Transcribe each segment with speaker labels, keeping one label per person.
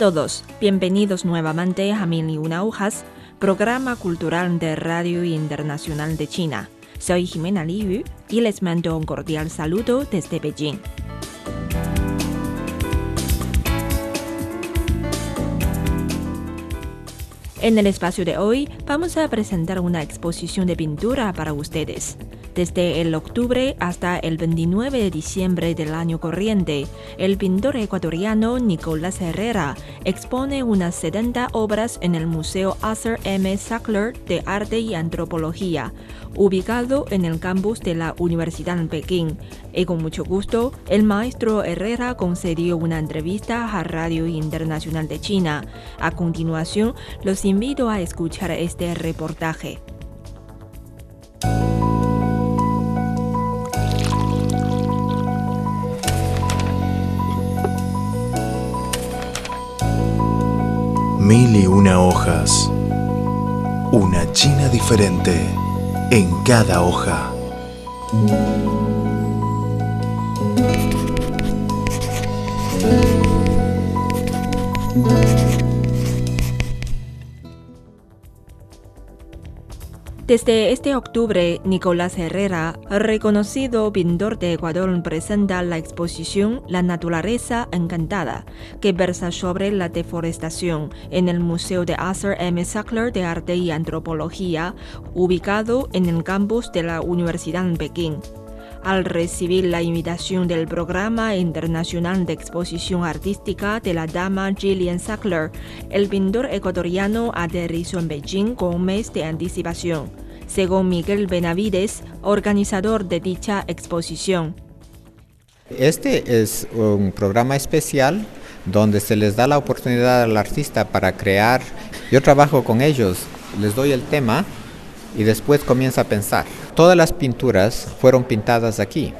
Speaker 1: Todos, bienvenidos nuevamente a Mil y Una Hojas, programa cultural de Radio Internacional de China. Soy Jimena Liu y les mando un cordial saludo desde Beijing. En el espacio de hoy vamos a presentar una exposición de pintura para ustedes. Desde el octubre hasta el 29 de diciembre del año corriente, el pintor ecuatoriano Nicolás Herrera expone unas 70 obras en el Museo Arthur M. Sackler de Arte y Antropología, ubicado en el campus de la Universidad de Pekín. Y con mucho gusto, el maestro Herrera concedió una entrevista a Radio Internacional de China. A continuación, los invito a escuchar este reportaje.
Speaker 2: Mil y una hojas. Una China diferente en cada hoja.
Speaker 1: Desde este octubre, Nicolás Herrera, reconocido pintor de Ecuador, presenta la exposición La naturaleza encantada, que versa sobre la deforestación en el Museo de Arthur M. Sackler de Arte y Antropología, ubicado en el campus de la Universidad de Pekín. Al recibir la invitación del Programa Internacional de Exposición Artística de la dama Gillian Sackler, el pintor ecuatoriano aterrizó en Beijing con un mes de anticipación, según Miguel Benavides, organizador de dicha exposición.
Speaker 3: Este es un programa especial donde se les da la oportunidad al artista para crear. Yo trabajo con ellos, les doy el tema y después comienza a pensar. Todas las pinturas fueron pintadas aquí.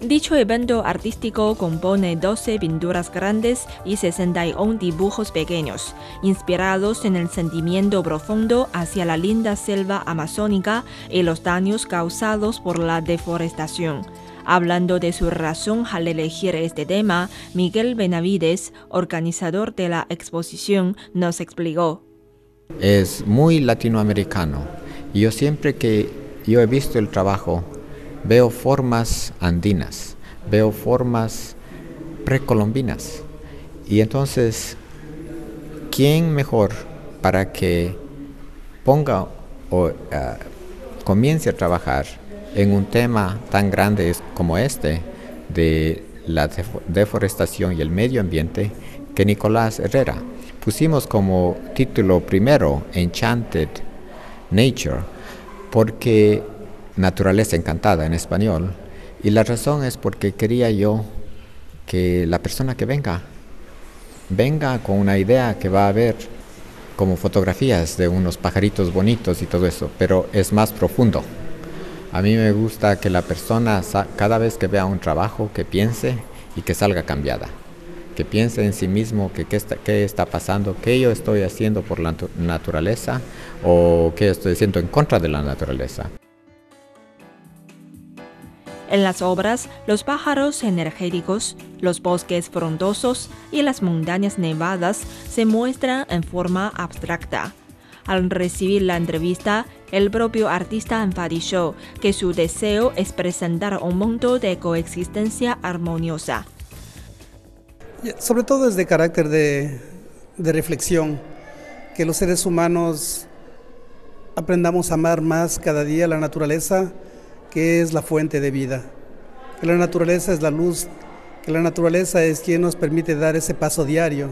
Speaker 1: Dicho evento artístico compone 12 pinturas grandes y 61 dibujos pequeños, inspirados en el sentimiento profundo hacia la linda selva amazónica y los daños causados por la deforestación. Hablando de su razón al elegir este tema, Miguel Benavides, organizador de la exposición, nos explicó.
Speaker 3: Es muy latinoamericano. Yo siempre que yo he visto el trabajo, veo formas andinas, veo formas precolombinas. Y entonces, ¿quién mejor para que ponga o ah, comience a trabajar en un tema tan grande como este de la deforestación y el medio ambiente que Nicolás Herrera? Pusimos como título primero Enchanted Nature porque naturaleza encantada en español. Y la razón es porque quería yo que la persona que venga, venga con una idea que va a ver como fotografías de unos pajaritos bonitos y todo eso, pero es más profundo. A mí me gusta que la persona cada vez que vea un trabajo que piense y que salga cambiada, que piense en sí mismo que qué está, qué está pasando, qué yo estoy haciendo por la naturaleza o qué estoy haciendo en contra de la naturaleza.
Speaker 1: En las obras, los pájaros energéticos, los bosques frondosos y las montañas nevadas se muestran en forma abstracta. Al recibir la entrevista, el propio artista enfatizó que su deseo es presentar un mundo de coexistencia armoniosa.
Speaker 4: Sobre todo es de carácter de, reflexión, que los seres humanos aprendamos a amar más cada día la naturaleza, que es la fuente de vida, que la naturaleza es la luz, que la naturaleza es quien nos permite dar ese paso diario.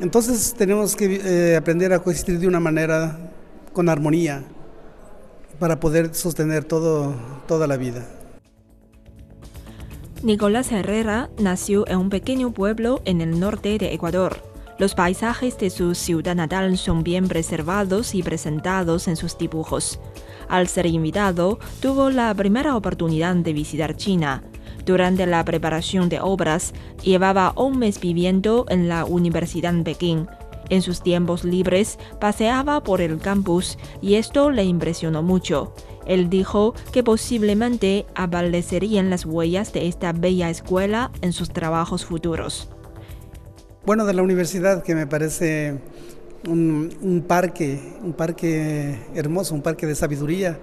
Speaker 4: Entonces tenemos que eh, aprender a coexistir de una manera con armonía para poder sostener todo, toda la vida.
Speaker 1: Nicolás Herrera nació en un pequeño pueblo en el norte de Ecuador. Los paisajes de su ciudad natal son bien preservados y presentados en sus dibujos. Al ser invitado, tuvo la primera oportunidad de visitar China. Durante la preparación de obras, llevaba un mes viviendo en la Universidad de Pekín. En sus tiempos libres, paseaba por el campus y esto le impresionó mucho. Él dijo que posiblemente aparecerían las huellas de esta bella escuela en sus trabajos futuros.
Speaker 4: Bueno, de la universidad que me parece un, parque, un parque hermoso, un parque de sabiduría,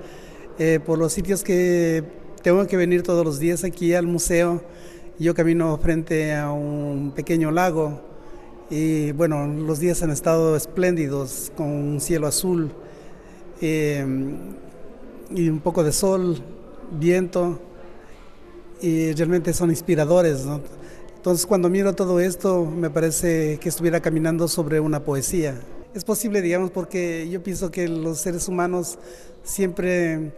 Speaker 4: eh, por los sitios que tengo que venir todos los días aquí al museo. Yo camino frente a un pequeño lago y bueno, los días han estado espléndidos con un cielo azul. Eh, y un poco de sol, viento, y realmente son inspiradores. Entonces cuando miro todo esto me parece que estuviera caminando sobre una poesía. Es posible, digamos, porque yo pienso que los seres humanos siempre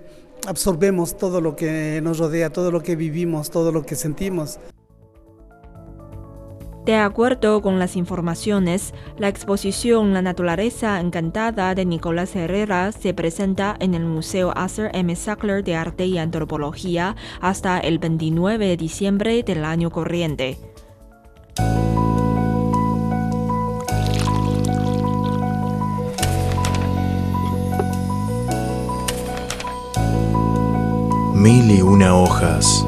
Speaker 4: absorbemos todo lo que nos rodea, todo lo que vivimos, todo lo que sentimos.
Speaker 1: De acuerdo con las informaciones, la exposición La naturaleza encantada de Nicolás Herrera se presenta en el Museo Arthur M. Sackler de Arte y Antropología hasta el 29 de diciembre del año corriente.
Speaker 2: Mil y una hojas.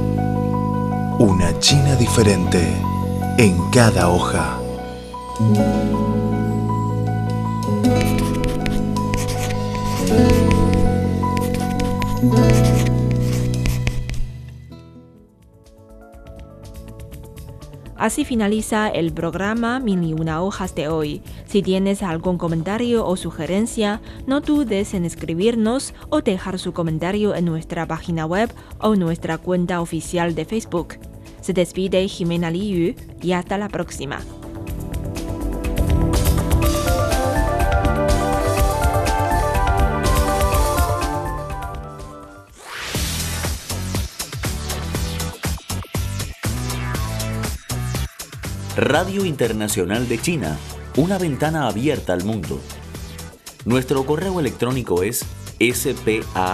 Speaker 2: Una China diferente en cada hoja.
Speaker 1: Así finaliza el programa Mil y una hojas de hoy. Si tienes algún comentario o sugerencia, no dudes en escribirnos o dejar su comentario en nuestra página web o nuestra cuenta oficial de Facebook. Se despide Jimena Liu y hasta la próxima.
Speaker 5: Radio Internacional de China, una ventana abierta al mundo. Nuestro correo electrónico es spa.cri.com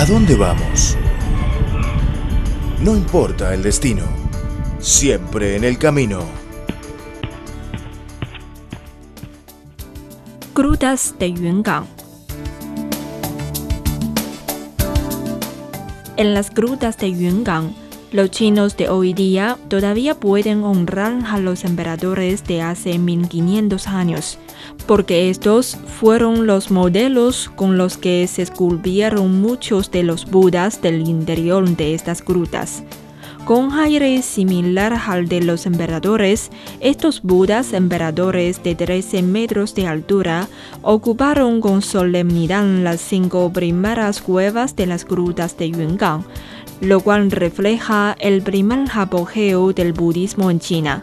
Speaker 2: ¿A dónde vamos? No importa el destino, siempre en el camino.
Speaker 1: Grutas de Yungang. En las grutas de Yungang, los chinos de hoy día todavía pueden honrar a los emperadores de hace 1500 años porque estos fueron los modelos con los que se esculpieron muchos de los budas del interior de estas grutas. Con aire similar al de los emperadores, estos budas emperadores de 13 metros de altura ocuparon con solemnidad las cinco primeras cuevas de las grutas de Yungang, lo cual refleja el primer apogeo del budismo en China.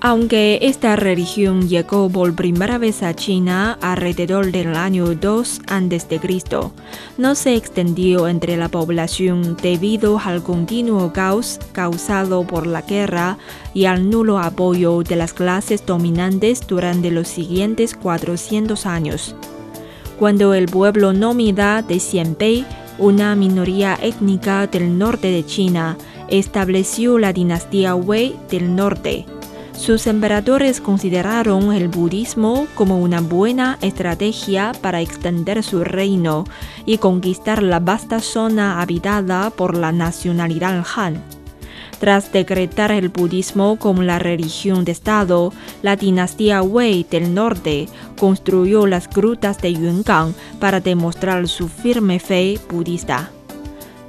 Speaker 1: Aunque esta religión llegó por primera vez a China alrededor del año 2 a.C., no se extendió entre la población debido al continuo caos causado por la guerra y al nulo apoyo de las clases dominantes durante los siguientes 400 años. Cuando el pueblo nómida de Xianbei, una minoría étnica del norte de China, estableció la dinastía Wei del norte, sus emperadores consideraron el budismo como una buena estrategia para extender su reino y conquistar la vasta zona habitada por la nacionalidad Han. Tras decretar el budismo como la religión de Estado, la dinastía Wei del norte construyó las grutas de Yungang para demostrar su firme fe budista.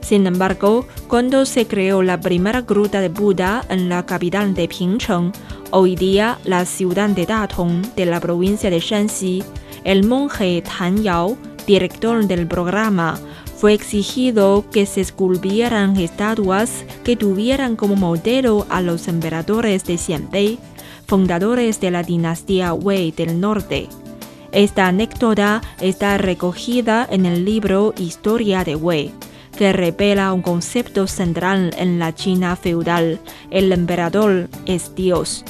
Speaker 1: Sin embargo, cuando se creó la primera gruta de Buda en la capital de Pingcheng, hoy día la ciudad de Datong de la provincia de Shanxi, el monje Tan Yao, director del programa, fue exigido que se esculpieran estatuas que tuvieran como modelo a los emperadores de Xianbei, fundadores de la dinastía Wei del norte. Esta anécdota está recogida en el libro Historia de Wei, que revela un concepto central en la China feudal. El emperador es Dios.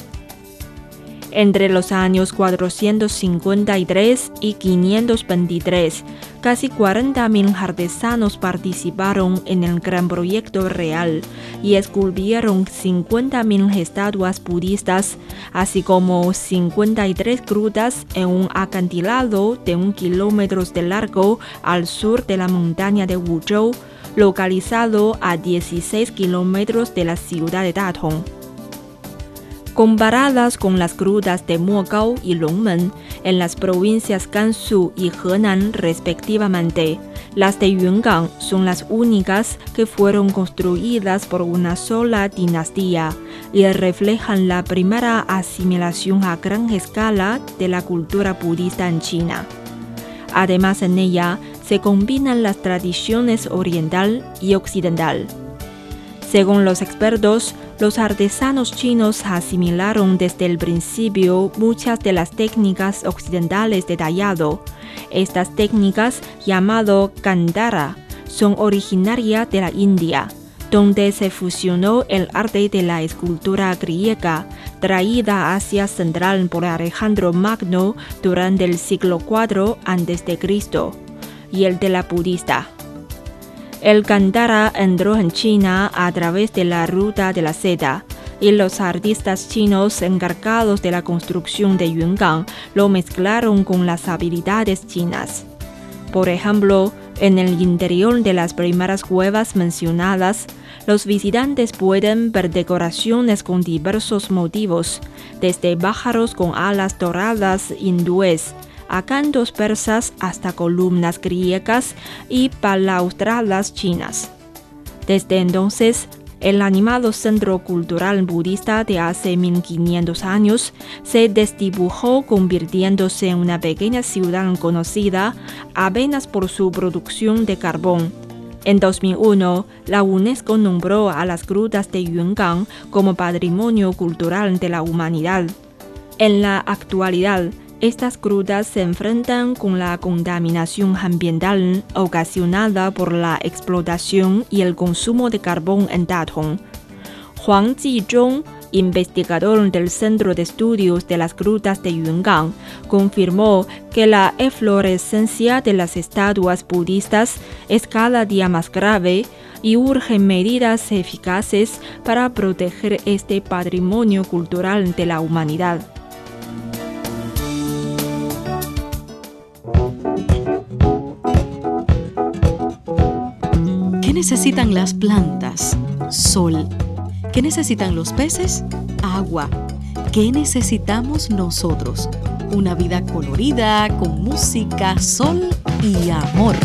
Speaker 1: Entre los años 453 y 523, casi 40.000 artesanos participaron en el gran proyecto real y esculpieron 50.000 estatuas budistas, así como 53 grutas en un acantilado de un kilómetro de largo al sur de la montaña de Wuzhou, localizado a 16 kilómetros de la ciudad de Datong comparadas con las grutas de Mogao y Longmen en las provincias Gansu y Henan respectivamente. Las de Yungang son las únicas que fueron construidas por una sola dinastía y reflejan la primera asimilación a gran escala de la cultura budista en China. Además, en ella se combinan las tradiciones oriental y occidental. Según los expertos, los artesanos chinos asimilaron desde el principio muchas de las técnicas occidentales de tallado. Estas técnicas, llamado Gandhara, son originarias de la India, donde se fusionó el arte de la escultura griega, traída a Asia Central por Alejandro Magno durante el siglo IV a.C., y el de la budista. El Gandhara entró en China a través de la ruta de la seda y los artistas chinos encargados de la construcción de Yungang lo mezclaron con las habilidades chinas. Por ejemplo, en el interior de las primeras cuevas mencionadas, los visitantes pueden ver decoraciones con diversos motivos, desde pájaros con alas doradas hindúes a cantos persas hasta columnas griegas y balaustradas chinas. Desde entonces, el animado centro cultural budista de hace 1500 años se desdibujó convirtiéndose en una pequeña ciudad conocida apenas por su producción de carbón. En 2001, la UNESCO nombró a las grutas de Yungang como Patrimonio Cultural de la Humanidad. En la actualidad, estas grutas se enfrentan con la contaminación ambiental ocasionada por la explotación y el consumo de carbón en Datong. Huang Jizhong, investigador del Centro de Estudios de las Grutas de Yungang, confirmó que la eflorescencia de las estatuas budistas es cada día más grave y urgen medidas eficaces para proteger este patrimonio cultural de la humanidad.
Speaker 6: Necesitan las plantas? Sol. ¿Qué necesitan los peces? Agua. ¿Qué necesitamos nosotros? Una vida colorida, con música, sol y amor.